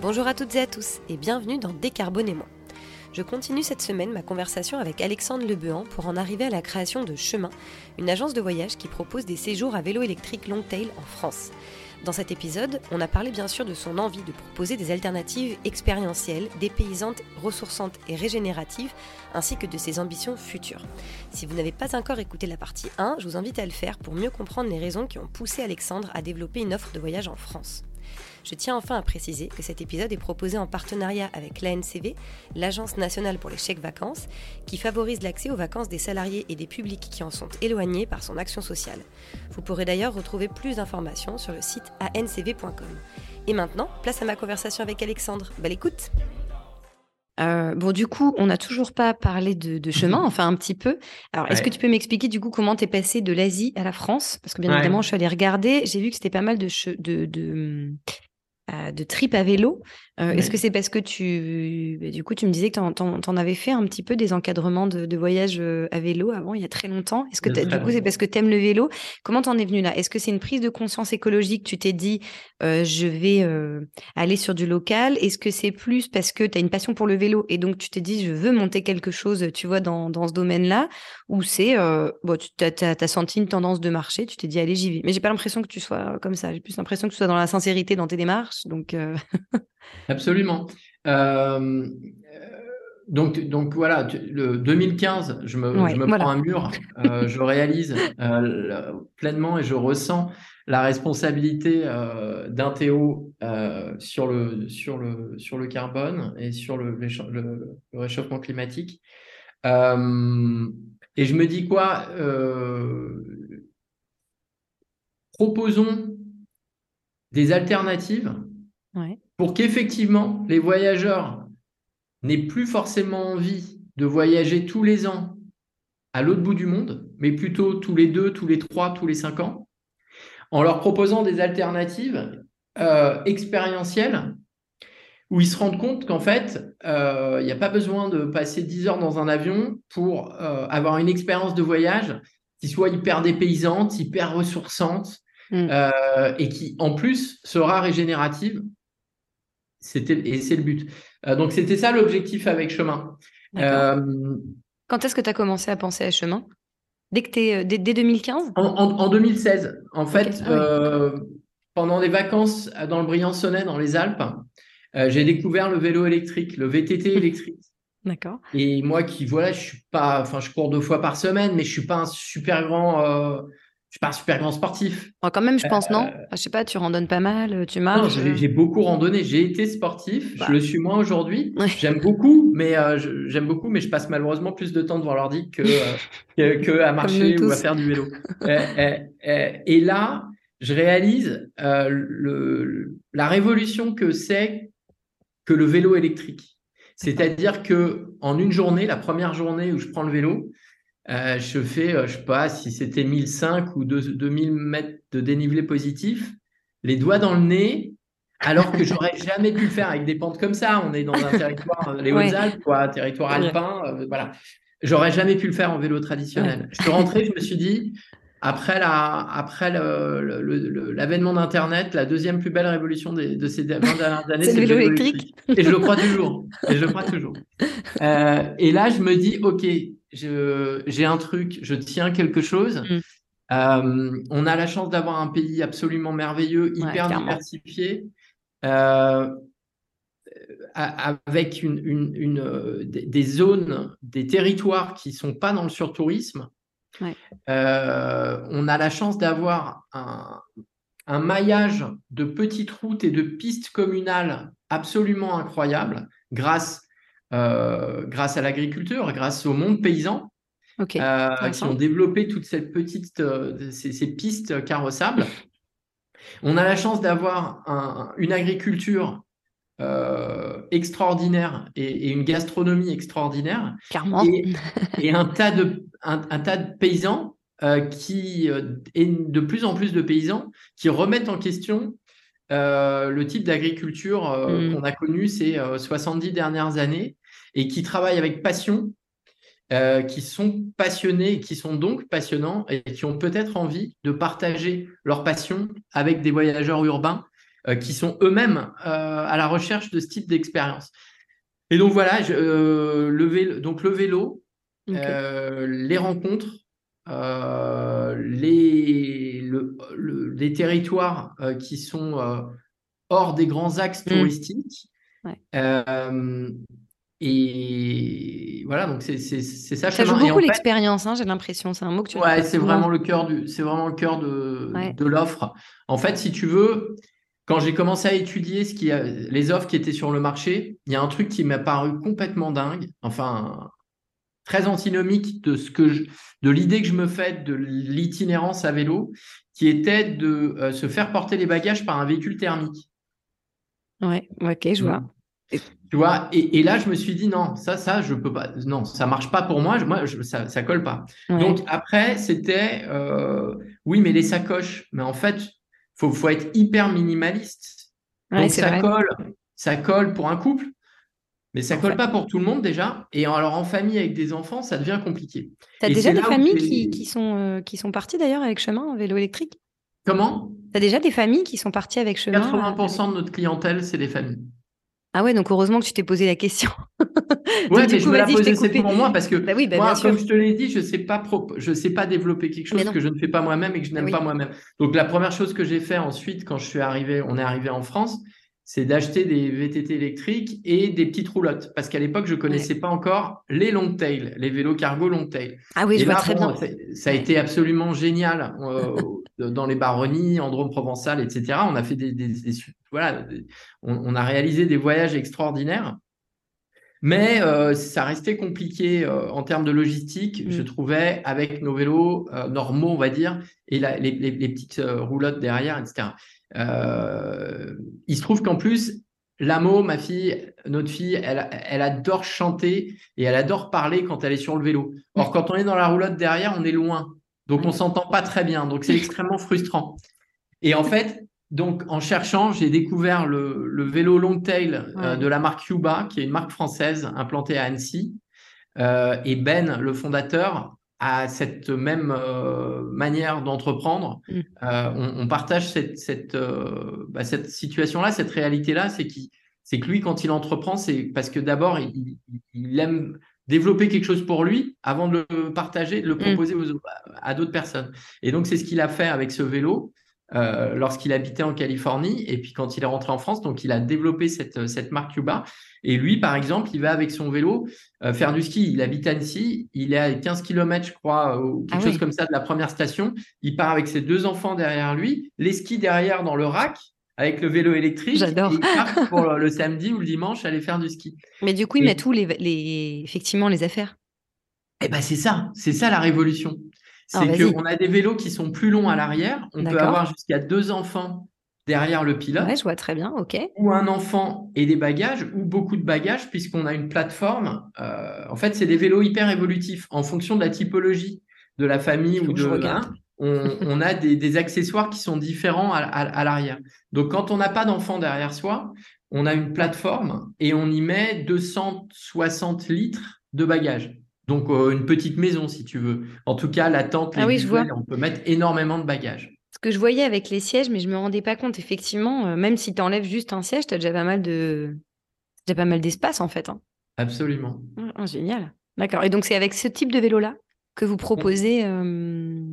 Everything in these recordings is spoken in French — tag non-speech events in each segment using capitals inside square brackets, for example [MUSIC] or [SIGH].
Bonjour à toutes et à tous et bienvenue dans Décarbonément. Je continue cette semaine ma conversation avec Alexandre Lebehan pour en arriver à la création de Chemin, une agence de voyage qui propose des séjours à vélo électrique long tail en France. Dans cet épisode, on a parlé bien sûr de son envie de proposer des alternatives expérientielles, dépaysantes, ressourçantes et régénératives, ainsi que de ses ambitions futures. Si vous n'avez pas encore écouté la partie 1, je vous invite à le faire pour mieux comprendre les raisons qui ont poussé Alexandre à développer une offre de voyage en France. Je tiens enfin à préciser que cet épisode est proposé en partenariat avec l'ANCV, l'Agence nationale pour les chèques vacances, qui favorise l'accès aux vacances des salariés et des publics qui en sont éloignés par son action sociale. Vous pourrez d'ailleurs retrouver plus d'informations sur le site ancv.com. Et maintenant, place à ma conversation avec Alexandre. Belle écoute euh, bon, du coup, on n'a toujours pas parlé de, chemin, enfin un petit peu. Alors, est-ce que tu peux m'expliquer du coup comment tu es passé de l'Asie à la France? Parce que bien évidemment, je suis allée regarder, j'ai vu que c'était pas mal de, de, de, euh, de trip à vélo. Euh, est-ce que c'est parce que tu, bah, du coup, tu me disais que tu en, avais fait un petit peu des encadrements de, voyage euh, à vélo avant, il y a très longtemps. Est-ce que du coup, c'est parce que tu aimes le vélo? Comment t'en es venu là? Est-ce que c'est une prise de conscience écologique? Tu t'es dit, je vais aller sur du local? Est-ce que c'est plus parce que tu as une passion pour le vélo et donc tu t'es dit, je veux monter quelque chose, tu vois, dans, dans ce domaine-là? Ou c'est, bon, tu as, senti une tendance de marché, tu t'es dit, allez, j'y vais. Mais j'ai pas l'impression que tu sois comme ça. J'ai plus l'impression que tu sois dans la sincérité dans tes démarches. Donc, [LAUGHS] Absolument. Euh, donc, donc voilà, le 2015, je me, je me prends un mur, euh, je [LAUGHS] réalise euh, pleinement et je ressens la responsabilité d'un Théo sur, le, sur, le, sur le carbone et sur le, le, réchauffement climatique. et je me dis quoi Proposons des alternatives pour qu'effectivement les voyageurs n'aient plus forcément envie de voyager tous les ans à l'autre bout du monde, mais plutôt tous les deux, tous les trois, tous les cinq ans, en leur proposant des alternatives euh, expérientielles où ils se rendent compte qu'en fait, euh, il n'y a pas besoin de passer 10 heures dans un avion pour euh, avoir une expérience de voyage qui soit hyper dépaysante, hyper ressourçante, mm. et qui en plus sera régénérative c'était et c'est le but. Euh, donc c'était ça l'objectif avec Chemin. Euh, Quand est-ce que tu as commencé à penser à Chemin? Dès que es, euh, dès, 2015 en, 2016. En fait, ah pendant des vacances dans le Briançonnais, dans les Alpes, j'ai découvert le vélo électrique, le VTT [LAUGHS] électrique. D'accord. Et moi qui voilà, je suis pas, enfin je cours deux fois par semaine, mais je suis pas un super grand je suis pas un super grand sportif. Quand même, je pense, non? Euh, Je sais pas, tu randonnes pas mal, euh, tu marches Non, j'ai beaucoup randonné, j'ai été sportif, je bah. le suis moins aujourd'hui. J'aime beaucoup, mais euh, j'aime beaucoup, mais je passe malheureusement plus de temps devant l'ordi que, [LAUGHS] que, à marcher ou à faire du vélo. et, là, je réalise le, la révolution que c'est que le vélo électrique. C'est-à-dire que en une journée, la première journée où je prends le vélo, euh, je fais, euh, je sais pas si c'était 1005 ou 2000 mètres de dénivelé positif, les doigts dans le nez, alors que j'aurais [LAUGHS] jamais pu le faire avec des pentes comme ça. On est dans un territoire, euh, les Hautes-Alpes, quoi, territoire alpin, voilà. J'aurais jamais pu le faire en vélo traditionnel. Je suis rentré, je me suis dit, après la, après l'avènement d'Internet, la deuxième plus belle révolution de ces 20 dernières années, c'est le vélo électrique. Et je le crois toujours. Et je le crois toujours. [LAUGHS] et là, je me dis, ok, j'ai un truc, je tiens quelque chose. Mm. Euh, on a la chance d'avoir un pays absolument merveilleux, hyper diversifié, euh, avec une, une, euh, des zones, des territoires qui sont pas dans le surtourisme. on a la chance d'avoir un, un maillage de petites routes et de pistes communales absolument incroyable grâce grâce à l'agriculture, grâce au monde paysan, euh, qui ont développé toutes ces petites euh, ces, pistes carrossables. On a la chance d'avoir une agriculture extraordinaire et, une gastronomie extraordinaire. [LAUGHS] Et, un, tas de, un, tas de paysans qui, et de plus en plus de paysans qui remettent en question le type d'agriculture mm. qu'on a connu ces 70 dernières années et qui travaillent avec passion, euh, qui sont passionnés, qui sont donc passionnants et qui ont peut-être envie de partager leur passion avec des voyageurs urbains qui sont eux-mêmes à la recherche de ce type d'expérience. Et donc voilà, le, vélo, donc le vélo, les rencontres, les, les territoires qui sont hors des grands axes mmh. touristiques. Et voilà, donc c'est ça. Ça joue beaucoup l'expérience, hein, j'ai l'impression. C'est un mot que tu. Ouais, c'est vraiment le cœur du, c'est vraiment le cœur de, de l'offre. En fait, si tu veux, quand j'ai commencé à étudier ce qui a, les offres qui étaient sur le marché, il y a un truc qui m'a paru complètement dingue, enfin très antinomique de ce que je, de l'idée que je me fais de l'itinérance à vélo, qui était de euh, se faire porter les bagages par un véhicule thermique. Ouais, ok, je vois. Tu vois, et, là, je me suis dit, non, ça, ça, je peux pas, non, ça marche pas pour moi, moi, ça, ça colle pas. Donc, après, c'était, euh, oui, mais les sacoches, mais en fait, faut, faut être hyper minimaliste. Donc, ça colle, ça colle pour un couple, mais ça colle pas pour tout le monde déjà. Et alors, en famille avec des enfants, ça devient compliqué. Tu as déjà des familles qui, sont, euh, qui sont parties d'ailleurs avec chemin en vélo électrique? Comment? Tu as déjà des familles qui sont parties avec chemin 80% de notre clientèle, c'est des familles. Ah ouais, donc heureusement que tu t'es posé la question. ouais, [LAUGHS] mais je me la posais, c'est pour moi parce que bah oui, bah moi, comme je te l'ai dit, je sais pas je sais pas développer quelque chose que je ne fais pas moi-même et que je n'aime pas moi-même. Donc la première chose que j'ai fait ensuite, quand je suis arrivé, on est arrivé en France, c'est d'acheter des VTT électriques et des petites roulottes. Parce qu'à l'époque, je ne connaissais pas encore les long tail, les vélos cargo long tail. Ah oui, je vois très bien. Ça a été absolument génial euh, dans les baronnies, en Drôme provençal, etc. On a fait des, voilà, on, a réalisé des voyages extraordinaires. Mais euh, ça restait compliqué euh, en termes de logistique, je mm. trouvais, avec nos vélos normaux, on va dire, et les, les, petites roulottes derrière, etc. Il se trouve qu'en plus, Lamo, ma fille, notre fille, elle, elle, adore chanter et elle adore parler quand elle est sur le vélo. Or, quand on est dans la roulotte derrière, on est loin. Donc, on s'entend pas très bien. Donc, c'est [LAUGHS] extrêmement frustrant. Et en fait, donc, en cherchant, j'ai découvert le, vélo long tail euh, de la marque Cuba, qui est une marque française implantée à Annecy. Euh, et Ben, le fondateur, à cette même euh, manière d'entreprendre. Mm. Euh, on, partage cette, cette, euh, bah, cette situation-là, cette réalité-là, c'est c'est que lui, quand il entreprend, c'est parce que d'abord, il, aime développer quelque chose pour lui avant de le partager, de le mm. proposer à d'autres personnes. Et donc, c'est ce qu'il a fait avec ce vélo. Lorsqu'il habitait en Californie et puis quand il est rentré en France, donc il a développé cette, cette marque Cuba et lui, par exemple, il va avec son vélo euh, faire du ski. Il habite à Annecy, il est à 15 km, je crois, ou quelque ah chose comme ça de la première station. Il part avec ses deux enfants derrière lui, les skis derrière dans le rack, avec le vélo électrique. J'adore. il part [LAUGHS] pour le samedi ou le dimanche aller faire du ski. Mais du coup, il met tous les, effectivement les affaires. Eh ben c'est ça, c'est ça la révolution. C'est qu'on a des vélos qui sont plus longs à l'arrière. On peut avoir jusqu'à deux enfants derrière le pilote. Ouais, je vois très bien, ok. Ou un enfant et des bagages, ou beaucoup de bagages, puisqu'on a une plateforme. Euh, en fait, c'est des vélos hyper évolutifs en fonction de la typologie de la famille ou de. Je [LAUGHS] on, a des, accessoires qui sont différents à, l'arrière. Donc, quand on n'a pas d'enfant derrière soi, on a une plateforme et on y met 260 litres de bagages. Donc, euh, une petite maison, si tu veux. En tout cas, la tente, ah oui, je vois. on peut mettre énormément de bagages ce que je voyais avec les sièges, mais je me rendais pas compte, effectivement, euh, même si tu enlèves juste un siège, tu as déjà pas mal de déjà pas mal d'espace en fait. Hein. Absolument. Ah, génial. D'accord. Et donc c'est avec ce type de vélo-là que vous proposez euh,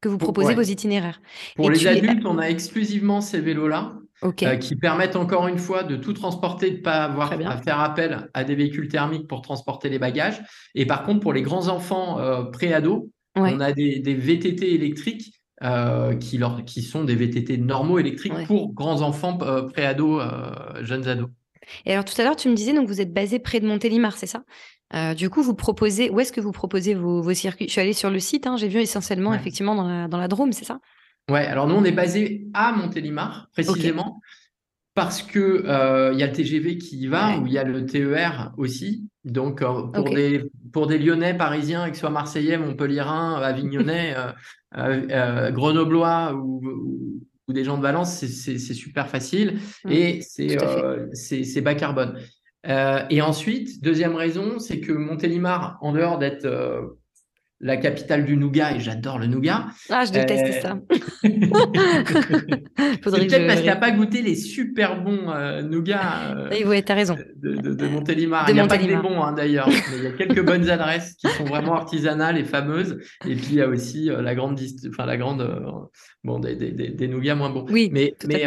que vous proposez vos itinéraires. Pour les adultes, on a exclusivement ces vélos-là. Euh, qui permettent encore une fois de tout transporter, de ne pas avoir à faire appel à des véhicules thermiques pour transporter les bagages. Et par contre, pour les grands enfants pré-ados, on a des, des, VTT électriques euh, qui, leur, qui sont des VTT normaux électriques pour grands enfants, euh, pré-ados, euh, jeunes ados. Et alors tout à l'heure, tu me disais, donc vous êtes basé près de Montélimar, c'est ça? Du coup, vous proposez, où est-ce que vous proposez vos, vos, circuits? Je suis allée sur le site, hein, j'ai vu essentiellement effectivement dans la, dans la Drôme, c'est ça? Ouais, alors nous, on est basé à Montélimar, précisément parce que euh, il y a le TGV qui y va, ou il y a le TER aussi. Donc euh, pour des pour des Lyonnais, Parisiens, que ce soit Marseillais, Montpellierin, Avignonnais, [LAUGHS] euh, Grenoblois ou, ou, des gens de Valence, c'est super facile. Et c'est c'est bas carbone. et ensuite, deuxième raison, c'est que Montélimar, en dehors d'être la capitale du nougat et j'adore le nougat. Ah, je déteste ça. [LAUGHS] [LAUGHS] C'est peut-être parce qu'il n'a pas goûté les super bons euh, nougats euh, oui, as raison. de, de, Montélimar. il n'y a pas que des bons hein, d'ailleurs, il y a quelques bonnes adresses qui sont vraiment artisanales et fameuses. Et puis il y a aussi euh, la grande, enfin, la grande bon, des, des, des, nougats moins bons. Oui, mais, mais,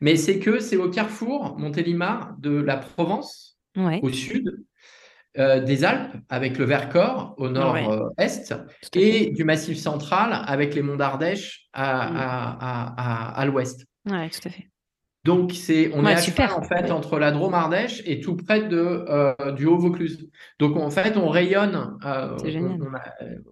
mais c'est que c'est au carrefour, Montélimar, de la Provence, au sud, euh, des Alpes avec le Vercors au nord-est et du Massif central avec les monts d'Ardèche à, mm. à, à, l'ouest. Oui, tout à fait. Donc, c'est, on est à super. en fait entre la Drôme Ardèche et tout près de, euh, du Haut-Vaucluse. Donc, en fait, on rayonne, euh,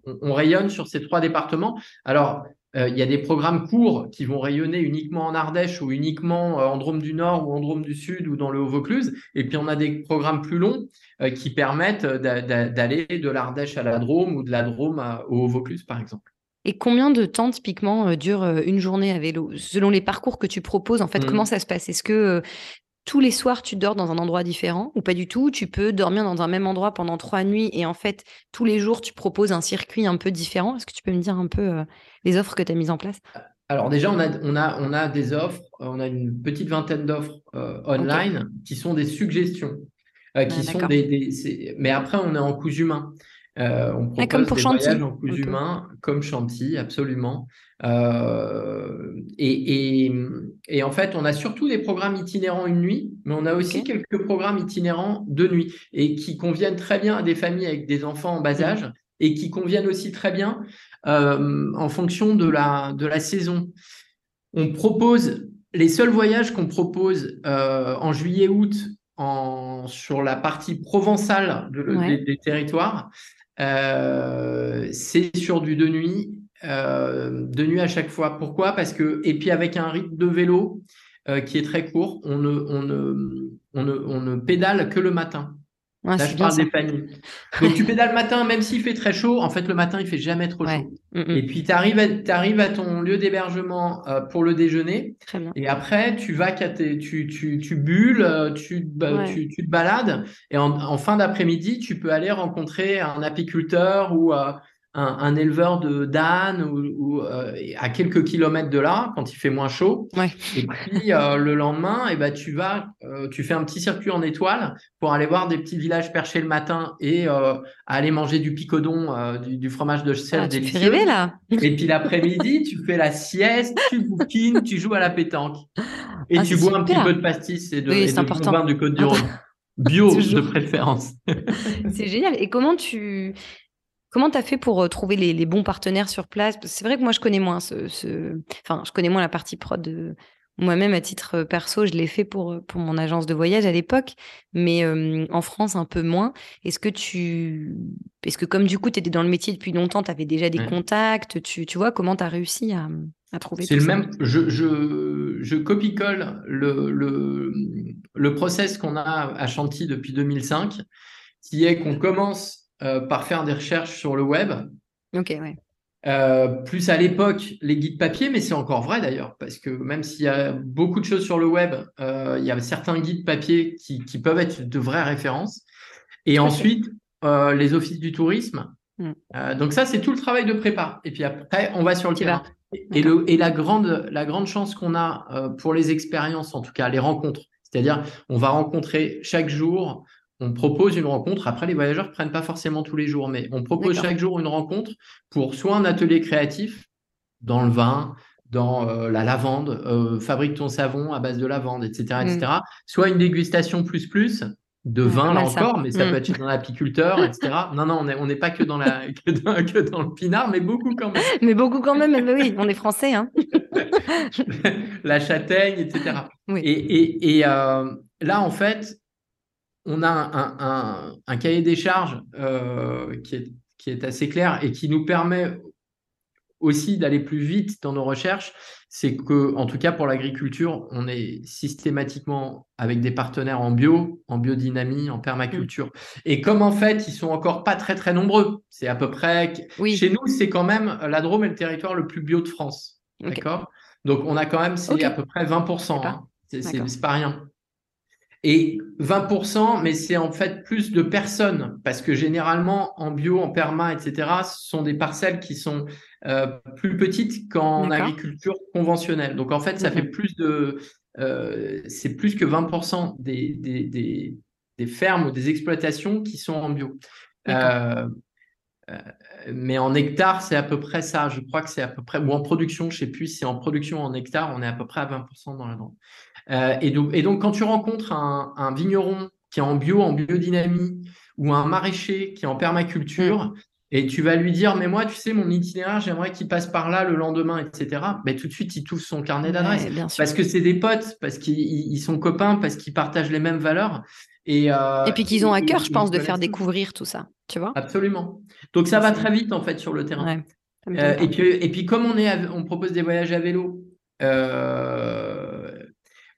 on, on, rayonne sur ces trois départements. Alors, il y a des programmes courts qui vont rayonner uniquement en Ardèche ou uniquement euh, en Drôme du Nord ou en Drôme du Sud ou dans le Haut-Vaucluse. Et puis on a des programmes plus longs euh, qui permettent d'aller de l'Ardèche à la Drôme ou de la Drôme au Haut-Vaucluse, par exemple. Et combien de temps typiquement dure une journée à vélo? Selon les parcours que tu proposes, en fait, mmh. comment ça se passe? Est-ce que tous les soirs, tu dors dans un endroit différent ou pas du tout? Tu peux dormir dans un même endroit pendant trois nuits et en fait, tous les jours, tu proposes un circuit un peu différent? Est-ce que tu peux me dire un peu les offres que tu as mises en place? Alors déjà, on a, on, a, on a des offres, on a une petite vingtaine d'offres euh, online qui sont des suggestions, euh, qui ah, sont des, mais après on est en coups humains. Euh, on propose comme pour des Chantilly. voyages en coups humains, comme Chantilly, absolument. Et, et, en fait, on a surtout des programmes itinérants une nuit, mais on a aussi quelques programmes itinérants de nuit et qui conviennent très bien à des familles avec des enfants en bas mmh. âge et qui conviennent aussi très bien euh, en fonction de la, de la saison. On propose les seuls voyages qu'on propose euh, en juillet-août en, sur la partie provençale des, territoires, euh, c'est sur du de nuit, de nuit à chaque fois. Pourquoi? Parce que et puis avec un rythme de vélo qui est très court, on ne, on ne, on ne, on ne pédale que le matin. Là, je parle des. [LAUGHS] Donc, tu pédales le matin, même s'il fait très chaud. En fait, le matin, il fait jamais trop chaud. Mm, mm. Et puis, tu arrives, arrives, à ton lieu d'hébergement euh, pour le déjeuner. Très bien. Et après, tu vas, tu, tu, tu bulles, euh, tu, tu, tu, te balades. Et en, en fin d'après-midi, tu peux aller rencontrer un apiculteur ou euh, un, éleveur de d'ânes ou, euh, à quelques kilomètres de là quand il fait moins chaud. Et puis euh, le lendemain, et eh ben, tu vas, euh, tu fais un petit circuit en étoile pour aller voir des petits villages perchés le matin et aller manger du picodon, du, fromage de sel ah, délicieux. Tu rêver, là. et puis l'après-midi, tu fais la sieste, tu bouquines, tu joues à la pétanque et ah, tu bois un petit peu de pastis et de, oui, vin du Côte du Rhône. Bio [LAUGHS] de préférence. c'est génial. Et comment tu Comment tu as fait pour euh, trouver les, bons partenaires sur place? C'est vrai que moi, je connais moins ce, Enfin, je connais moins la partie prod de... Moi-même, à titre euh, perso, je l'ai fait pour, euh, pour mon agence de voyage à l'époque, mais en France, un peu moins. Est-ce que tu... Est-ce que comme du coup, tu étais dans le métier depuis longtemps, tu avais déjà des contacts, tu, tu vois, comment tu as réussi à, à trouver C'est le même... Je, je, je copie-colle le, le, le process qu'on a à Chantilly depuis 2005, qui est qu'on commence euh, par faire des recherches sur le web. Ok, ouais. Euh, plus à l'époque, les guides papier, mais c'est encore vrai d'ailleurs, parce que même s'il y a beaucoup de choses sur le web, euh, il y a certains guides papier qui, peuvent être de vraies références. Et ensuite, les offices du tourisme. Hmm. donc ça, c'est tout le travail de prépa. Et puis après, on va sur le terrain. Et, le, et la, grande, la grande chance qu'on a pour les expériences, en tout cas les rencontres, c'est-à-dire on va rencontrer chaque jour on propose une rencontre. Après, les voyageurs ne prennent pas forcément tous les jours, mais on propose chaque jour une rencontre pour soit un atelier créatif dans le vin, dans euh, la lavande, euh, fabrique ton savon à base de lavande, etc., etc. Mm. Soit une dégustation plus plus de vin là encore, mais ça mm. peut être dans l'apiculteur, etc. [LAUGHS] Non, non, on n'est pas que dans, la, [LAUGHS] que dans, le pinard, mais beaucoup quand même. Mais beaucoup quand même, mais oui, on est français. Hein. [LAUGHS] la châtaigne, etc. Et, et, euh, là, en fait, on a un, cahier des charges euh, qui, est, qui, est, assez clair et qui nous permet aussi d'aller plus vite dans nos recherches. C'est que, en tout cas pour l'agriculture, on est systématiquement avec des partenaires en bio, en biodynamie, en permaculture. Mm. Et comme en fait, ils sont encore pas très très nombreux, c'est à peu près. Chez nous, c'est quand même la Drôme est le territoire le plus bio de France. D'accord? Donc on a quand même, c'est à peu près 20%. Hein. C'est pas rien. Et 20%, mais c'est en fait plus de personnes, parce que généralement, en bio, en perma, etc., ce sont des parcelles qui sont euh, plus petites qu'en agriculture conventionnelle. Donc en fait, ça fait plus de... Euh, c'est plus que 20% des, des, des, fermes ou des exploitations qui sont en bio. Euh, mais en hectare, c'est à peu près ça. Je crois que c'est à peu près, ou en production, je ne sais plus si en production en hectare, on est à peu près à 20% dans la drôme. Euh, et, donc, et, donc, quand tu rencontres un, vigneron qui est en bio, en biodynamie, ou un maraîcher qui est en permaculture, et tu vas lui dire, mais moi, tu sais, mon itinéraire, j'aimerais qu'il passe par là le lendemain, etc. Mais tout de suite, il touche son carnet d'adresse. parce que c'est des potes, parce qu'ils sont copains, parce qu'ils partagent les mêmes valeurs. Et, euh, et puis qu'ils ont à cœur, je pense, de faire découvrir tout ça. Tu vois Absolument. Donc ça va très vite, en fait, sur le terrain. Euh, et, puis, et puis, comme on, est on propose des voyages à vélo,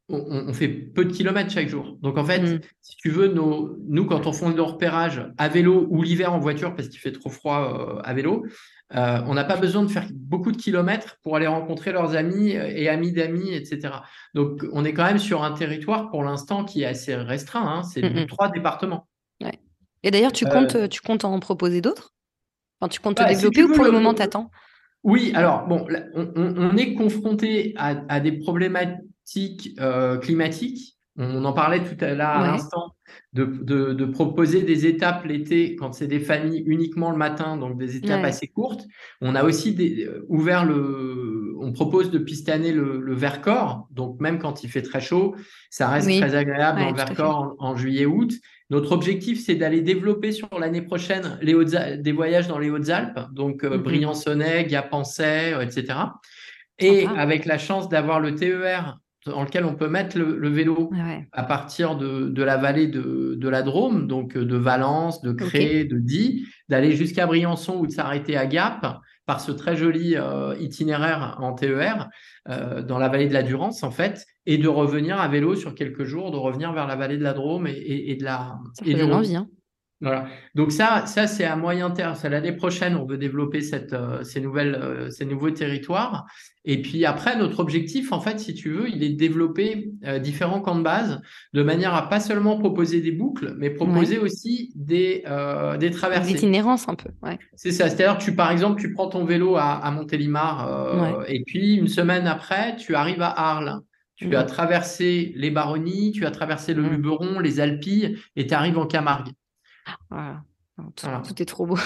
on, fait peu de kilomètres chaque jour. Donc en fait, mm. si tu veux, nos, nous, quand on fait nos repérages à vélo ou l'hiver en voiture parce qu'il fait trop froid euh, à vélo, euh, on n'a pas besoin de faire beaucoup de kilomètres pour aller rencontrer leurs amis et amis d'amis, etc. Donc on est quand même sur un territoire pour l'instant qui est assez restreint. Hein. c'est trois départements. Et d'ailleurs, tu, comptes, euh, tu comptes en proposer d'autres? Enfin, Tu comptes te développer ou pour le moment, t'attends? Oui, alors bon, on, est confronté à, des problématiques euh, climatique. On en parlait tout à l'heure à l'instant, de, proposer des étapes l'été quand c'est des familles uniquement le matin, donc des étapes assez courtes. On a aussi euh, ouvert le, on propose de pistaner le, le Vercors, donc même quand il fait très chaud, ça reste très agréable dans le Vercors en, juillet-août. Notre objectif, c'est d'aller développer sur l'année prochaine les des voyages dans les Hautes-Alpes, donc euh, Briançonnais, Gapençais, etc. Et avec la chance d'avoir le TER dans lequel on peut mettre le, vélo à partir de, la vallée de, la Drôme, donc euh, de Valence, de Cré, de Die, d'aller jusqu'à Briançon ou de s'arrêter à Gap par ce très joli euh, itinéraire en TER euh, dans la vallée de la Durance en fait, et de revenir à vélo sur quelques jours, de revenir vers la vallée de la Drôme et, de la. Ça et envie, hein. Voilà. Donc ça, ça c'est à moyen terme. C'est l'année prochaine, on veut développer cette, ces nouvelles, ces nouveaux territoires. Et puis après, notre objectif, en fait, si tu veux, il est de développer euh, différents camps de base de manière à pas seulement proposer des boucles, mais proposer aussi des, euh, des traversées. L'itinérance un peu. Ouais. C'est ça. C'est-à-dire, tu, par exemple, tu prends ton vélo à, à Montélimar euh, et puis une semaine après, tu arrives à Arles. Tu as traversé les Baronnies, tu as traversé le Luberon, les Alpilles et tu arrives en Camargue. Voilà. Tout, est trop beau.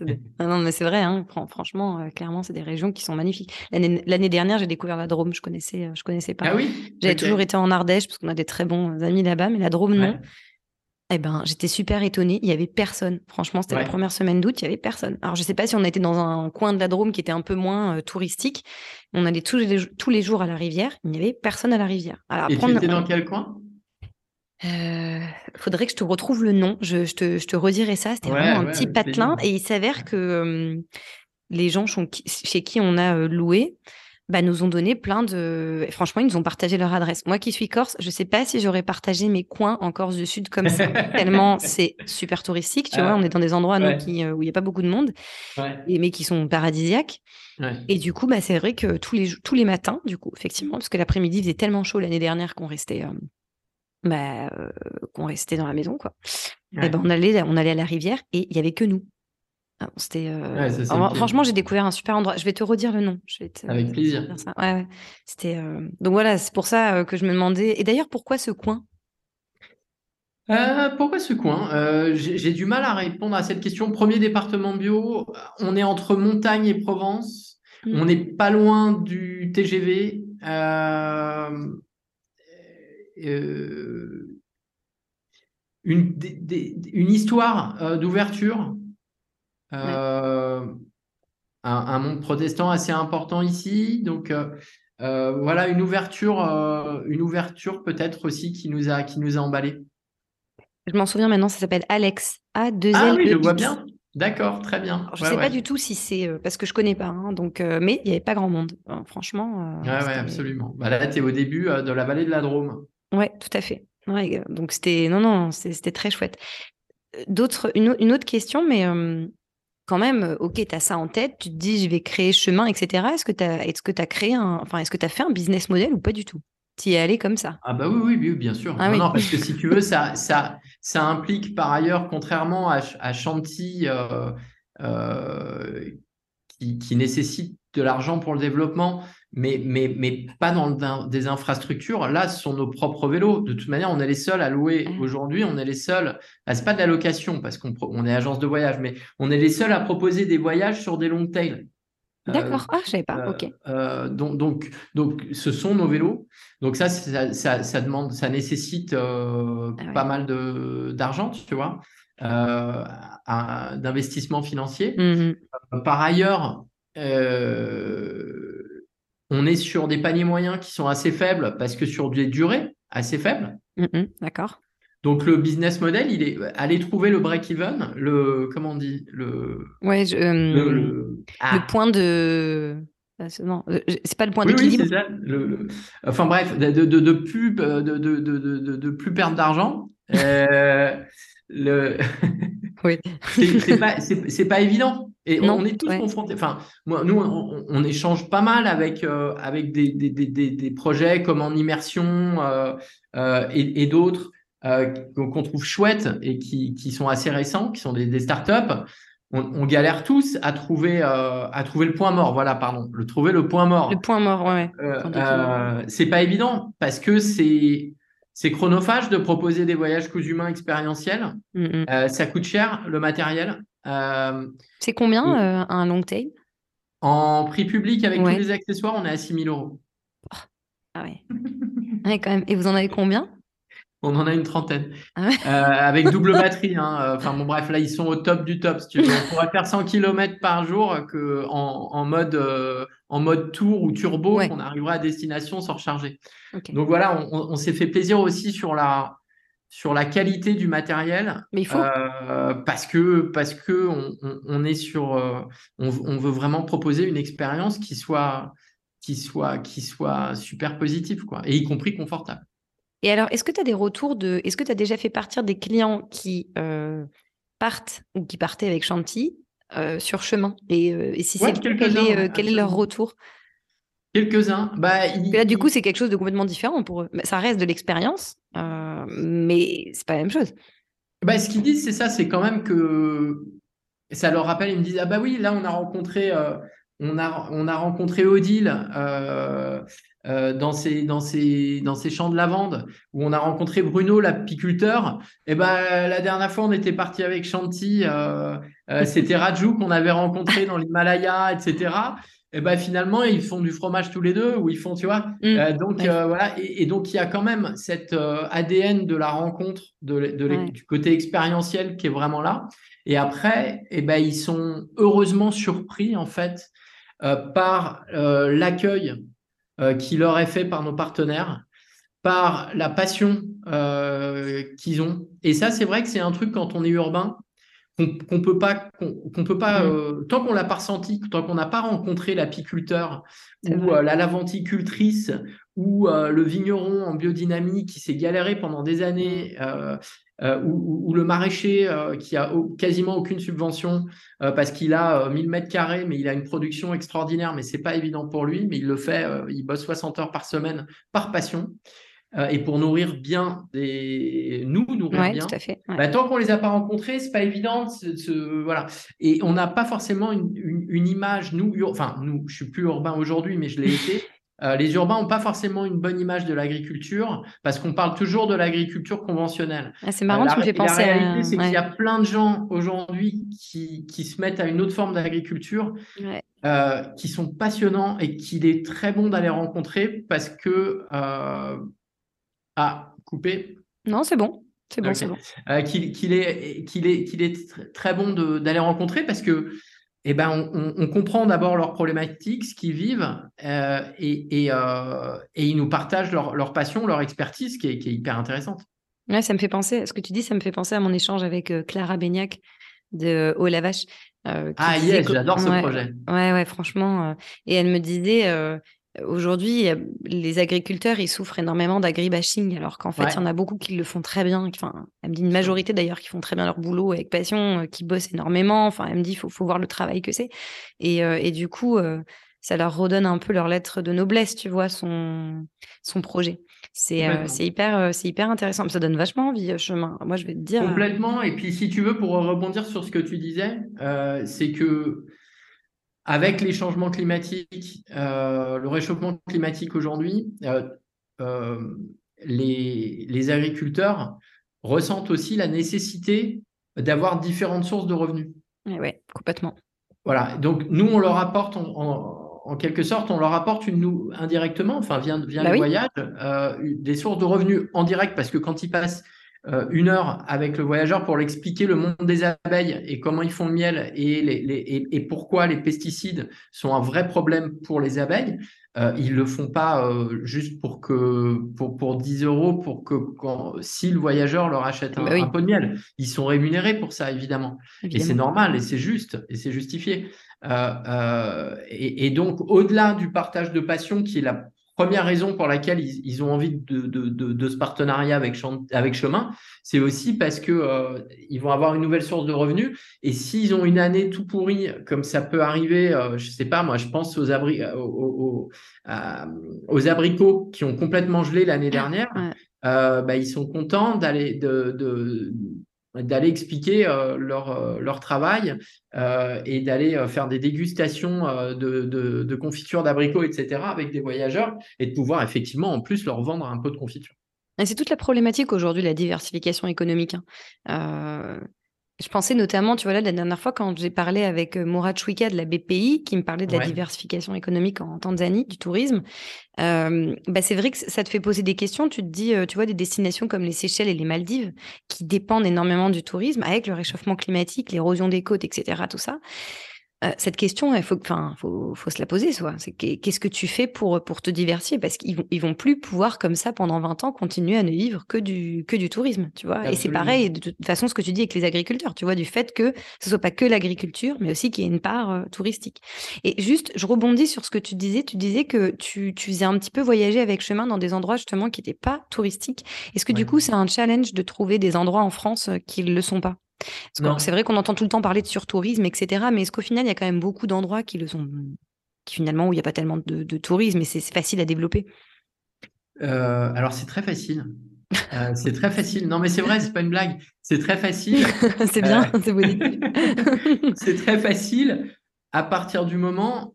[LAUGHS] non, mais c'est vrai, hein, franchement, euh, clairement, c'est des régions qui sont magnifiques. L'année dernière, j'ai découvert la Drôme, je connaissais, euh, je connaissais pas. Ah oui? J'avais toujours été en Ardèche parce qu'on a des très bons amis là-bas, mais la Drôme, non. Eh ben, j'étais super étonnée. Il y avait personne. Franchement, c'était la première semaine d'août, il y avait personne. Alors, je sais pas si on était dans un coin de la Drôme qui était un peu moins euh, touristique. On allait tous les, tous les jours à la rivière. Il n'y avait personne à la rivière. Alors, Et tu étais dans quel coin? Euh, faudrait que je te retrouve le nom. Je, te, je te, redirai ça. C'était vraiment un petit patelin. Et il s'avère que les gens chez qui on a loué bah, nous ont donné plein de. Franchement, ils nous ont partagé leur adresse. Moi qui suis corse, je sais pas si j'aurais partagé mes coins en Corse du Sud comme ça, [LAUGHS] tellement c'est super touristique. Tu vois, on est dans des endroits qui, où il n'y a pas beaucoup de monde, et, mais qui sont paradisiaques. Et du coup, bah, c'est vrai que tous les, tous les matins, du coup, effectivement, parce que l'après-midi faisait tellement chaud l'année dernière qu'on restait bah, euh, qu'on restait dans la maison, quoi. Et ben, on allait, on allait à la rivière et il y avait que nous. Ah, c'était. Euh, franchement, j'ai découvert un super endroit. Je vais te redire le nom. Je vais Avec plaisir. Ouais, C'était. Euh, donc voilà, c'est pour ça que je me demandais. Et d'ailleurs, pourquoi ce coin? Pourquoi ce coin? J'ai du mal à répondre à cette question. Premier département bio, on est entre montagne et Provence. Mmh. On n'est pas loin du TGV. Euh, une, une, histoire euh, d'ouverture, euh, un, monde protestant assez important ici. Donc voilà, une ouverture, une ouverture peut-être aussi qui nous a, qui nous a emballé. Je m'en souviens maintenant, ça s'appelle Alex. A 2 L Ah oui, je vois bien. D'accord, très bien. je ne sais pas du tout si c'est parce que je connais pas, hein, donc mais il n'y avait pas grand monde. franchement. oui, ouais, absolument. Bah, là, tu es au début de la vallée de la Drôme. Ouais, tout à fait. Ouais, donc c'était non non, c'était très chouette. D'autres une, une, autre question, mais quand même, ok, tu as ça en tête, tu te dis je vais créer chemin, etc. Est-ce que tu as est-ce que tu as créé un enfin est-ce que tu as fait un business model ou pas du tout? Tu y es allé comme ça? Ah bah oui, oui, bien sûr. Ah non, parce que si tu veux, [LAUGHS] ça, ça, ça implique par ailleurs, contrairement à, à euh, euh, qui, nécessite de l'argent pour le développement, mais, mais, mais pas dans des infrastructures. Là, ce sont nos propres vélos. De toute manière, on est les seuls à louer. Aujourd'hui, on est les seuls. Ah, c'est pas de la location parce qu'on on est agence de voyage, mais on est les seuls à proposer des voyages sur des long tails. Euh, D'accord, ah, je savais pas. ok. Euh, donc, donc, donc, ce sont nos vélos. Donc ça, ça, ça, demande, ça nécessite euh, ah pas mal de d'argent, tu vois, d'investissement financier. Mmh par ailleurs, on est sur des paniers moyens qui sont assez faibles parce que sur des durées assez faibles. Mmh d'accord. Donc le business model, il est aller trouver le break-even, le comment on dit le. Ouais, le, ah. point de. Ah, non, euh, c'est pas le point d'équilibre. Oui, le, Enfin bref, de, de, de plus de, de, plus perdre d'argent. [LAUGHS] Euh, le. oui. [LAUGHS] c'est pas c'est pas évident. Et on est tous confrontés. Enfin, moi, nous, on, échange pas mal avec euh, avec des, des, des, des, projets comme en immersion et, et d'autres euh, qu'on trouve chouettes et qui, qui, sont assez récents, qui sont des, startups, on, on, galère tous à trouver, euh, à trouver le point mort. Voilà, pardon, le trouver le point mort. Le point mort, ouais. Euh, euh c'est pas évident parce que c'est c'est chronophage de proposer des voyages coups humains expérientiels. Mm, mm. Euh, ça coûte cher le matériel. C'est combien un long tail? En prix public avec tous les accessoires, on est à 6 000 euros. Oh. Ah ouais. ouais, quand même. Et vous en avez combien? On en a une trentaine. Ah euh, avec double batterie. Hein. Euh, enfin bon, bref, là, ils sont au top du top. Si tu veux. On pourrait faire 100 km par jour que en, mode, euh, en mode tour ou turbo, on arrivera à destination sans recharger. Donc voilà, on, s'est fait plaisir aussi sur la, sur la qualité du matériel. Mais il faut. parce que, parce que on, est sur. on, veut vraiment proposer une expérience qui soit, qui soit, qui soit super positive, quoi, et y compris confortable. Et alors, est-ce que tu as des retours de. Est-ce que tu as déjà fait partir des clients qui euh, partent ou qui partaient avec Chanty euh, sur chemin? Et, euh, si c'est quel, est, quel est leur retour? Quelques-uns. Bah, Là, du coup, c'est quelque chose de complètement différent pour eux. Bah, ça reste de l'expérience, mais c'est pas la même chose. Bah, ce qu'ils disent, c'est ça, c'est quand même que ça leur rappelle, ils me disent Ah bah oui, là, on a rencontré, on a, on a rencontré Odile. Euh, dans, ces, dans, ces, dans ces champs de lavande où on a rencontré Bruno, l'apiculteur. Et eh ben, la dernière fois, on était parti avec Chanty, euh, euh, c'était Raju qu'on avait rencontré dans l'Himalaya, etc. Et ben, finalement, ils font du fromage tous les deux, ou ils font, tu vois. Mm. donc, voilà. Et, donc, il y a quand même cet ADN de la rencontre, de, du côté expérientiel qui est vraiment là. Et après, et eh ben, ils sont heureusement surpris, en fait, par l'accueil euh, qui leur est fait par nos partenaires, par la passion euh, qu'ils ont. Et ça, c'est vrai que c'est un truc quand on est urbain qu'on peut pas, qu'on peut pas, euh, tant qu'on l'a pas ressenti, tant qu'on n'a pas rencontré l'apiculteur ou la laventicultrice ou le vigneron en biodynamie qui s'est galéré pendant des années euh, ou, le maraîcher euh, qui a quasiment aucune subvention euh, parce qu'il a 1000 mètres carrés, mais il a une production extraordinaire, mais c'est pas évident pour lui, mais il le fait, il bosse 60 heures par semaine par passion. Et pour nourrir bien des nous nourrir bien. tout à fait, bah, tant qu'on les a pas rencontrés c'est pas évident voilà. Et on n'a pas forcément une, une, image nous enfin nous je suis plus urbain aujourd'hui mais je l'ai été. [LAUGHS] Euh, les urbains n'ont pas forcément une bonne image de l'agriculture parce qu'on parle toujours de l'agriculture conventionnelle. Ah, c'est marrant, euh, tu me fais penser La réalité, c'est qu'il y a plein de gens aujourd'hui qui, qui, se mettent à une autre forme d'agriculture euh, qui sont passionnants et qu'il est très bon d'aller rencontrer parce que. Ah, coupé Non, c'est bon. C'est bon, c'est bon. qu'il est, qu'il est, qu'il est très bon d'aller rencontrer parce que eh ben, on, comprend d'abord leurs problématiques, ce qu'ils vivent, euh, et, euh, et, ils nous partagent leur, leur, passion, leur expertise, qui est, qui est hyper intéressante. Ouais, ça me fait penser, ce que tu dis, ça me fait penser à mon échange avec euh, Clara Beignac de Haut la Vache. ah yes, j'adore ce projet. Ouais, ouais, franchement. et elle me disait, Aujourd'hui, les agriculteurs, ils souffrent énormément d'agribashing, alors qu'en fait, il y en a beaucoup qui le font très bien. Enfin, elle me dit une majorité d'ailleurs qui font très bien leur boulot avec passion, euh, qui bossent énormément. Enfin, elle me dit, il faut, faut voir le travail que c'est. Et, euh, et, du coup, euh, ça leur redonne un peu leur lettre de noblesse, tu vois, son, son projet. C'est hyper, c'est hyper intéressant. Ça donne vachement envie, chemin. Moi, je vais te dire. Complètement. Et puis, si tu veux, pour rebondir sur ce que tu disais, c'est que avec les changements climatiques, le réchauffement climatique aujourd'hui, les, les agriculteurs ressentent aussi la nécessité d'avoir différentes sources de revenus. Oui, complètement. Voilà, donc nous, on leur apporte, en, quelque sorte, on leur apporte une, nous, indirectement, enfin, via, via bah le voyage, euh, des sources de revenus en direct, parce que quand ils passent euh, une heure avec le voyageur pour l'expliquer le monde des abeilles et comment ils font le miel et, les, et, pourquoi les pesticides sont un vrai problème pour les abeilles, euh, ils le font pas euh, juste pour que pour, pour 10 euros pour que quand, si le voyageur leur achète un, bah pot de miel, ils sont rémunérés pour ça évidemment, et c'est normal et c'est juste et c'est justifié. Et, et, donc au-delà du partage de passion qui est la première raison pour laquelle ils, ont envie de, ce partenariat avec, avec Chemin, c'est aussi parce que euh, ils vont avoir une nouvelle source de revenus. Et s'ils ont une année tout pourrie, comme ça peut arriver, euh, je sais pas, moi, je pense aux, abri aux, aux, abricots qui ont complètement gelé l'année dernière. Euh, bah, ils sont contents d'aller de, d'aller expliquer euh, leur, euh, leur travail euh, et d'aller faire des dégustations de, de, confitures d'abricots, etc., avec des voyageurs et de pouvoir effectivement en plus leur vendre un peu de confiture. C'est toute la problématique aujourd'hui, la diversification économique. Hein. Je pensais notamment, tu vois, là, la dernière fois, quand j'ai parlé avec euh, Mourad Chouika de la BPI, qui me parlait de la diversification économique en Tanzanie, du tourisme, euh, bah, c'est vrai que ça te fait poser des questions. Tu te dis, euh, tu vois, des destinations comme les Seychelles et les Maldives, qui dépendent énormément du tourisme, avec le réchauffement climatique, l'érosion des côtes, etc., tout ça. Euh, cette question, il faut, enfin, faut, faut, se la poser, soit. C'est qu'est-ce que tu fais pour pour te diversifier? Parce qu'ils vont, ils vont plus pouvoir comme ça pendant 20 ans continuer à ne vivre que du que du tourisme, tu vois? Et c'est pareil de toute façon ce que tu dis avec les agriculteurs, tu vois, du fait que ce soit pas que l'agriculture, mais aussi qu'il y ait une part euh, touristique. Et juste, je rebondis sur ce que tu disais. Tu disais que tu, tu faisais un petit peu voyager avec chemin dans des endroits justement qui n'étaient pas touristiques. Est-ce que du coup, c'est un challenge de trouver des endroits en France euh, qui ne le sont pas? C'est vrai qu'on entend tout le temps parler de surtourisme, etc. Mais est-ce qu'au final, il y a quand même beaucoup d'endroits qui le sont, qui finalement, où il n'y a pas tellement de, tourisme et c'est facile à développer? Euh, Alors, c'est très facile. [LAUGHS] Euh, c'est très facile. Non, mais c'est vrai, c'est pas une blague. C'est très facile. [LAUGHS] c'est bien, euh, c'est [LAUGHS] c'est très facile à partir du moment,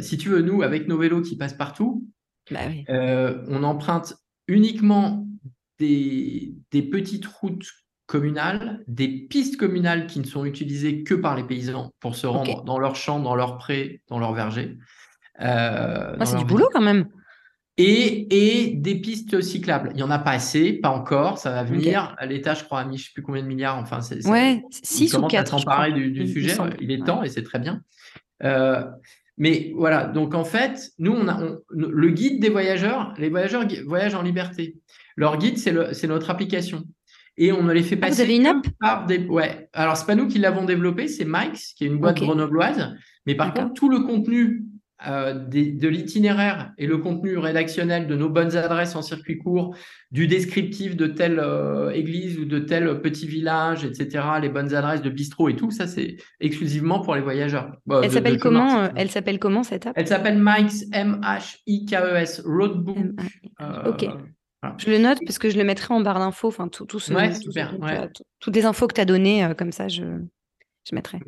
si tu veux, nous, avec nos vélos qui passent partout, bah on emprunte uniquement des, des petites routes communales, des pistes communales qui ne sont utilisées que par les paysans pour se rendre dans leurs champs, dans leurs prés, dans leurs vergers. Euh, ah, c'est du boulot quand même. Et, et, des pistes cyclables. Il n'y en a pas assez, pas encore, ça va venir. L'État, je crois, a mis je ne sais plus combien de milliards. Enfin, c'est, ouais, 6 ou 4. s'emparer du, du sujet, il est temps et c'est très bien. Euh, mais voilà, donc en fait, nous, on a le guide des voyageurs, les voyageurs voyagent en liberté. Leur guide, c'est notre application et on ne les fait passer ah, vous avez une app par des. Ouais. Alors c'est pas nous qui l'avons développé, c'est Mike's qui est une boîte grenobloise. Mais par contre, tout le contenu euh, de l'itinéraire et le contenu rédactionnel de nos bonnes adresses en circuit court, du descriptif de telle euh, église ou de tel petit village, etc., les bonnes adresses de bistrot et tout, ça c'est exclusivement pour les voyageurs. elle s'appelle comment euh, Elle s'appelle comment cette app? Elle s'appelle Mike's M H I K E S Roadbook. ok. Je le note parce que je le mettrai en barre d'infos, enfin tout, tout ce, toutes les infos que tu as données, euh, comme ça, je, je mettrai.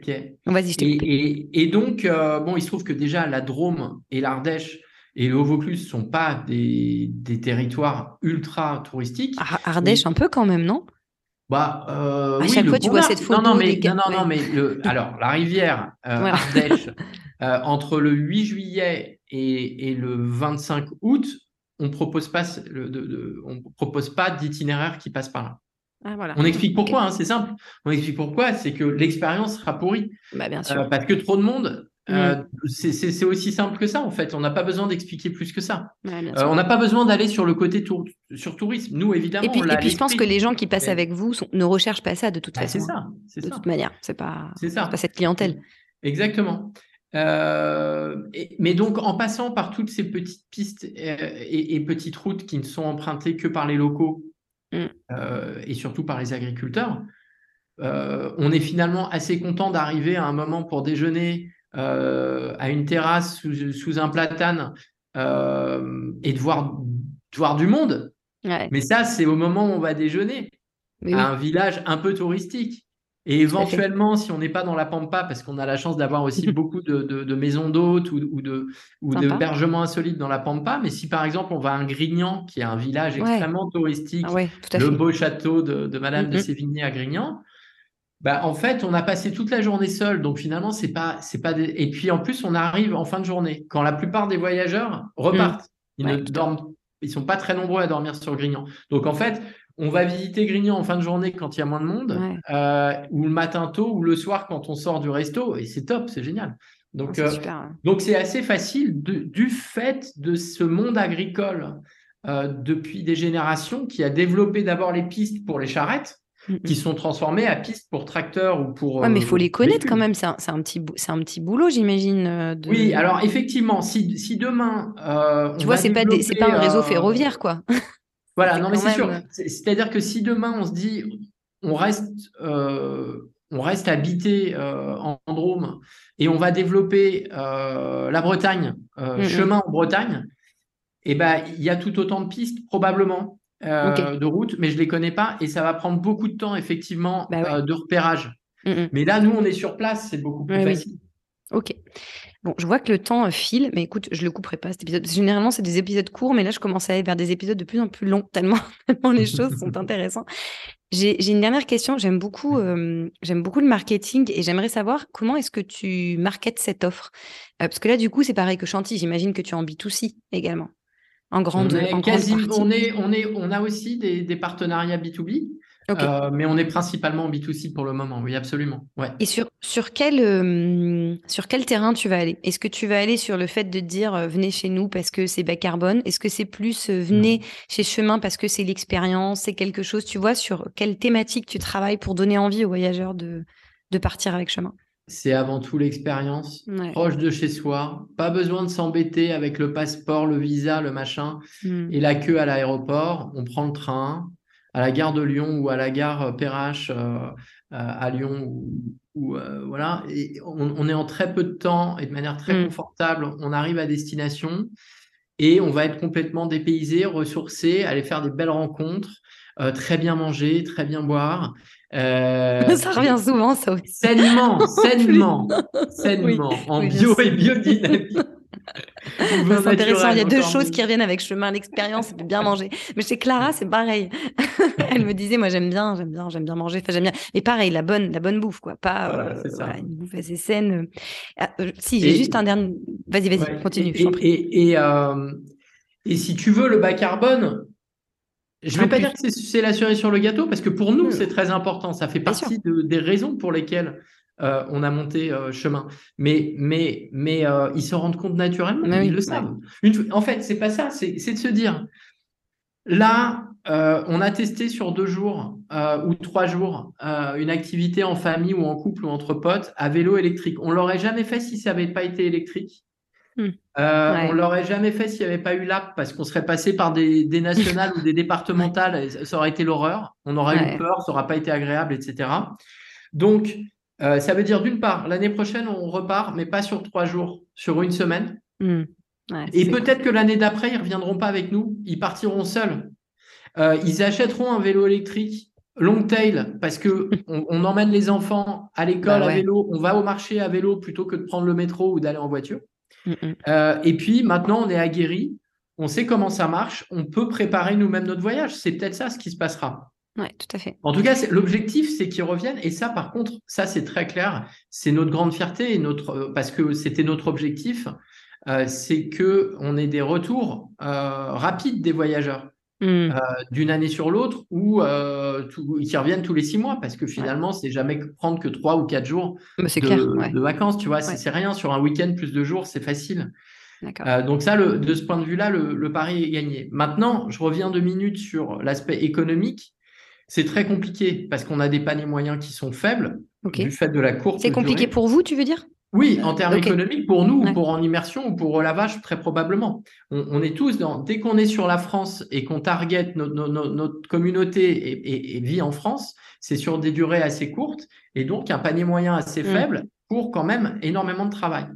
vas-y, je et, et, donc, euh, bon, il se trouve que déjà la Drôme et l'Ardèche et le Haut-Vaucluse ne sont pas des, des, territoires ultra touristiques. Ah, Ardèche un peu quand même, non? Bah, euh, à chaque fois, tu vois cette photo. Non, non, mais, non, non, mais le, [LAUGHS] alors, la rivière Ardèche, [LAUGHS] entre le 8 juillet et, et le 25 août, on propose pas de, on propose pas d'itinéraire qui passe par là. Ah, on explique pourquoi, hein, c'est simple. On explique pourquoi, c'est que l'expérience sera pourrie. Bah, bien sûr. Euh, parce que trop de monde, euh, mm. c'est aussi simple que ça en fait. On n'a pas besoin d'expliquer plus que ça. Euh, on n'a pas besoin d'aller sur le côté sur tourisme. Nous, évidemment. Et puis, je pense que les gens qui passent avec vous ne recherchent pas ça de toute bah, façon. C'est ça. De toute manière, c'est pas, pas cette clientèle. Exactement. Euh, mais donc, en passant par toutes ces petites pistes euh, et, petites routes qui ne sont empruntées que par les locaux mm. euh, et surtout par les agriculteurs, on est finalement assez content d'arriver à un moment pour déjeuner à une terrasse sous, un platane et de voir, voir du monde. Mais ça, c'est au moment où on va déjeuner à un village un peu touristique. Et éventuellement, si on n'est pas dans la pampa, parce qu'on a la chance d'avoir aussi beaucoup de, maisons d'hôtes ou, de ou d'hébergements insolites dans la pampa, mais si par exemple on va à un Grignan, qui est un village extrêmement touristique, ah le beau château de, Madame de. Sévigné à Grignan, bah, en fait, on a passé toute la journée seul, donc finalement, c'est pas, c'est pas. Et puis en plus, on arrive en fin de journée, quand la plupart des voyageurs repartent. Mm. Ils ne dorment, ils sont pas très nombreux à dormir sur Grignan. Donc en fait, on va visiter Grignan en fin de journée quand il y a moins de monde, euh, ou le matin tôt, ou le soir quand on sort du resto, et c'est top, c'est génial. Donc, euh, donc c'est assez facile du fait de ce monde agricole euh, depuis des générations qui a développé d'abord les pistes pour les charrettes, qui sont transformées à pistes pour tracteurs ou pour. Ouais, mais il faut les connaître quand même. C'est un, un, petit, c'est un petit boulot, j'imagine. Oui, alors effectivement, si, si demain. tu vois, c'est pas, c'est pas un réseau ferroviaire, quoi. Voilà, non, mais c'est sûr. C'est-à-dire que si demain on se dit, on reste, euh, on reste habité euh, en Drôme et on va développer euh, la Bretagne, mm, mm. chemin en Bretagne, et eh ben il y a tout autant de pistes probablement de routes, mais je les connais pas et ça va prendre beaucoup de temps effectivement bah de repérage. Mm, mais là, nous, on est sur place, c'est beaucoup plus facile. Ok. Bon, je vois que le temps euh, file, mais écoute, je le couperai pas cet épisode. Généralement, c'est des épisodes courts, mais là, je commence à aller vers des épisodes de plus en plus longs, [LAUGHS] tellement, les choses sont [LAUGHS] intéressantes. J'ai une dernière question. J'aime beaucoup, euh, j'aime beaucoup le marketing et j'aimerais savoir comment est-ce que tu marketes cette offre? Euh, Parce que là, du coup, c'est pareil que Chanty. J'imagine que tu es en B2C également. En grande, on, est en on, est, on, est, on a aussi des, des partenariats B2B. Euh, mais on est principalement en B2C pour le moment, oui, absolument. Ouais. Et sur, sur, quel, euh, sur quel terrain tu vas aller? Est-ce que tu vas aller sur le fait de dire euh, venez chez nous parce que c'est bas carbone? Est-ce que c'est plus venez chez Chemin parce que c'est l'expérience, c'est quelque chose, tu vois, sur quelle thématique tu travailles pour donner envie aux voyageurs de, de partir avec Chemin? C'est avant tout l'expérience, proche de chez soi. Pas besoin de s'embêter avec le passeport, le visa, le machin hmm. et la queue à l'aéroport. On prend le train, à la gare de Lyon ou à la gare Perrache euh, euh, à Lyon ou, euh, voilà. Et on, est en très peu de temps et de manière très mm. confortable on arrive à destination et on va être complètement dépaysé ressourcé aller faire des belles rencontres très bien manger très bien boire [LAUGHS] ça revient souvent ça aussi. sainement [LAUGHS] sainement sainement en bio et biodynamique [LAUGHS] c'est intéressant. Il y a deux choses qui reviennent avec chemin, l'expérience et bien manger. Mais chez Clara, c'est pareil. [LAUGHS] Elle me disait, moi, j'aime bien, j'aime bien, j'aime bien manger. Enfin, j'aime bien. Et pareil, la bonne, la bonne bouffe, quoi. Pas euh, une bouffe assez saine. Ah, euh, si, j'ai juste un dernier. Vas-y, vas-y, continue. Et, et, euh, et, si tu veux le bas carbone, je ne vais pas dire que c'est la cerise sur le gâteau, parce que pour nous, c'est très important. Ça fait partie des raisons pour lesquelles euh, on a monté euh, chemin. Mais, mais, mais euh, ils se rendent compte naturellement, ils le savent. en fait, c'est pas ça, c'est de se dire, là, on a testé sur deux jours ou trois jours une activité en famille ou en couple ou entre potes à vélo électrique. On l'aurait jamais fait si ça n'avait pas été électrique. Hmm. On l'aurait jamais fait s'il n'y avait pas eu l'app parce qu'on serait passé par des, nationales ou des [LAUGHS] départementales, ça aurait été l'horreur. On aurait eu peur, ça n'aurait pas été agréable, etc. Donc, euh, ça veut dire d'une part, l'année prochaine, on repart, mais pas sur trois jours, sur une semaine. Hmm. et peut-être que l'année d'après, ils reviendront pas avec nous, ils partiront seuls. Euh, ils achèteront un vélo électrique long tail parce que [LAUGHS] on, emmène les enfants à l'école bah à vélo, on va au marché à vélo plutôt que de prendre le métro ou d'aller en voiture. Hmm, hmm. Euh, et puis maintenant, on est aguerri, on sait comment ça marche, on peut préparer nous-mêmes notre voyage. C'est peut-être ça ce qui se passera. Oui, tout à fait. En tout cas, l'objectif, c'est qu'ils reviennent. Et ça, par contre, ça, c'est très clair. C'est notre grande fierté, et notre, euh, parce que c'était notre objectif, euh, c'est qu'on ait des retours euh, rapides des voyageurs. Hmm. d'une année sur l'autre ou qui reviennent tous les six mois parce que finalement c'est jamais prendre que trois ou quatre jours de, vacances tu vois c'est rien sur un week-end plus de jours c'est facile donc ça de ce point de vue là le, le, pari est gagné maintenant je reviens deux minutes sur l'aspect économique c'est très compliqué parce qu'on a des paniers moyens qui sont faibles du fait de la courte. C'est compliqué pour vous, tu veux dire? Oui, en termes économiques, pour nous, pour en immersion ou pour relavage, très probablement. On, est tous dans. Dès qu'on est sur la France et qu'on target notre communauté et, vit en France, c'est sur des durées assez courtes et donc un panier moyen assez mm. faible pour quand même énormément de travail.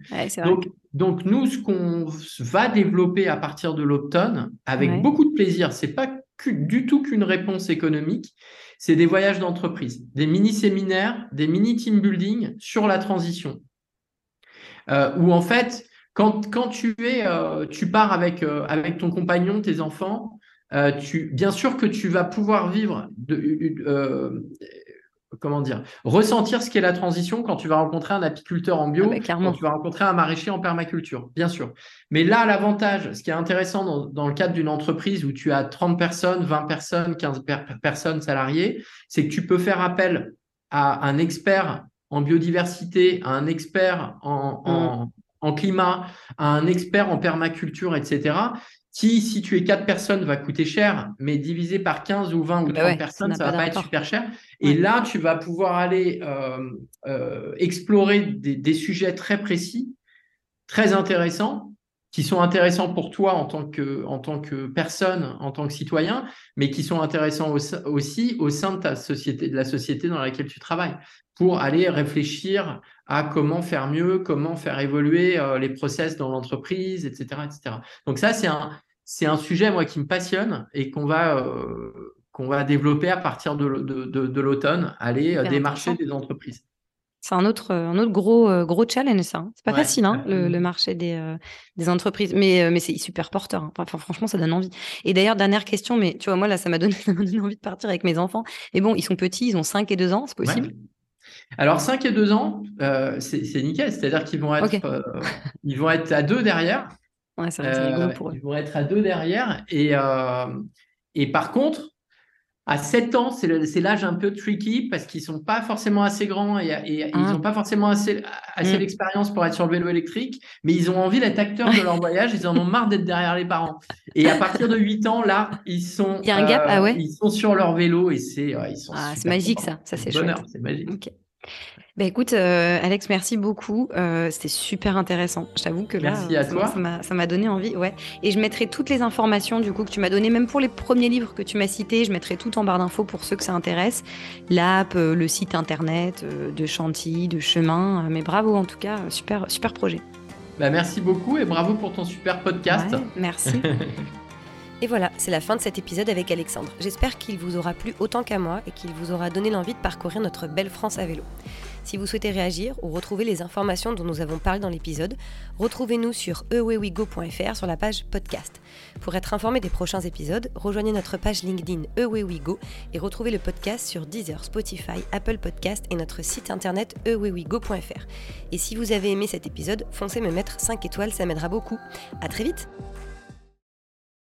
donc, donc, nous, ce qu'on va développer à partir de l'automne, avec beaucoup de plaisir, c'est pas du tout qu'une réponse économique, c'est des voyages d'entreprise, des mini-séminaires, des mini-team building sur la transition. Euh, où en fait, quand, euh, tu pars avec, euh, avec ton compagnon, tes enfants, tu, bien sûr que tu vas pouvoir vivre comment dire, ressentir ce qu'est la transition quand tu vas rencontrer un apiculteur en bio, ah, quand tu vas rencontrer un maraîcher en permaculture, bien sûr. Mais là, l'avantage, ce qui est intéressant dans, le cadre d'une entreprise où tu as 30 personnes, 20 personnes, 15 personnes salariées, c'est que tu peux faire appel à un expert en biodiversité, à un expert en, mm. en climat, à un expert en permaculture, etc qui, si tu es 4 personnes, va coûter cher, mais divisé par 15 ou 20 ou 30 bah personnes, ça, ne va pas être super cher. Et là, tu vas pouvoir aller euh, euh, explorer des, sujets très précis, très intéressants, qui sont intéressants pour toi en tant que, en tant que personne, en tant que citoyen, mais qui sont intéressants aussi au sein de ta société, de la société dans laquelle tu travailles, pour aller réfléchir à comment faire mieux, comment faire évoluer euh, les process dans l'entreprise, etc., etc. Donc ça, c'est un, c'est un sujet moi qui me passionne et qu'on va euh, qu'on va développer à partir de, de, de, l'automne, aller euh, démarcher des entreprises. C'est un autre, un autre gros, euh, gros challenge, ça. Hein. C'est pas facile, hein, le, marché des, euh, des entreprises. Mais, euh, mais c'est super porteur. Hein. Enfin, franchement, ça donne envie. Et d'ailleurs, dernière question, mais tu vois, moi, là, ça m'a donné, [LAUGHS] envie de partir avec mes enfants. Mais bon, ils sont petits, ils ont 5 et 2 ans, c'est possible? Alors, 5 et 2 ans, c'est nickel. C'est-à-dire qu'ils vont, être, ils vont être à deux derrière. Ouais, ça pour eux. Ils vont être à deux derrière. Et, et par contre, à 7 ans, c'est l'âge un peu tricky parce qu'ils sont pas forcément assez grands et, ils n'ont ah. pas forcément assez, assez mm. d'expérience pour être sur le vélo électrique, mais ils ont envie d'être acteurs de leur [LAUGHS] voyage, ils en ont marre d'être derrière les parents. Et à partir de 8 ans, là, ils sont, Il un gap, ah ouais. ils sont sur leur vélo et c'est ah, c'est magique ça, ça c'est chouette. C'est magique. Bah, écoute, euh, Alex, merci beaucoup. Euh, c'était super intéressant. Je t'avoue que là, merci à toi. ça m'a donné envie. Ouais. Et je mettrai toutes les informations du coup que tu m'as donné, même pour les premiers livres que tu m'as cités. Je mettrai tout en barre d'infos pour ceux que ça intéresse. L'app, euh, le site internet de Chantilly, de Chemin. mais bravo en tout cas, super, super projet. Bah, merci beaucoup et bravo pour ton super podcast. merci. [LAUGHS] Et voilà, c'est la fin de cet épisode avec Alexandre. J'espère qu'il vous aura plu autant qu'à moi et qu'il vous aura donné l'envie de parcourir notre belle France à vélo. Si vous souhaitez réagir ou retrouver les informations dont nous avons parlé dans l'épisode, retrouvez-nous sur ewewigo.fr sur la page podcast. Pour être informé des prochains épisodes, rejoignez notre page LinkedIn ewewigo et retrouvez le podcast sur Deezer, Spotify, Apple Podcast et notre site internet ewewigo.fr. Et si vous avez aimé cet épisode, foncez me mettre 5 étoiles, ça m'aidera beaucoup. À très vite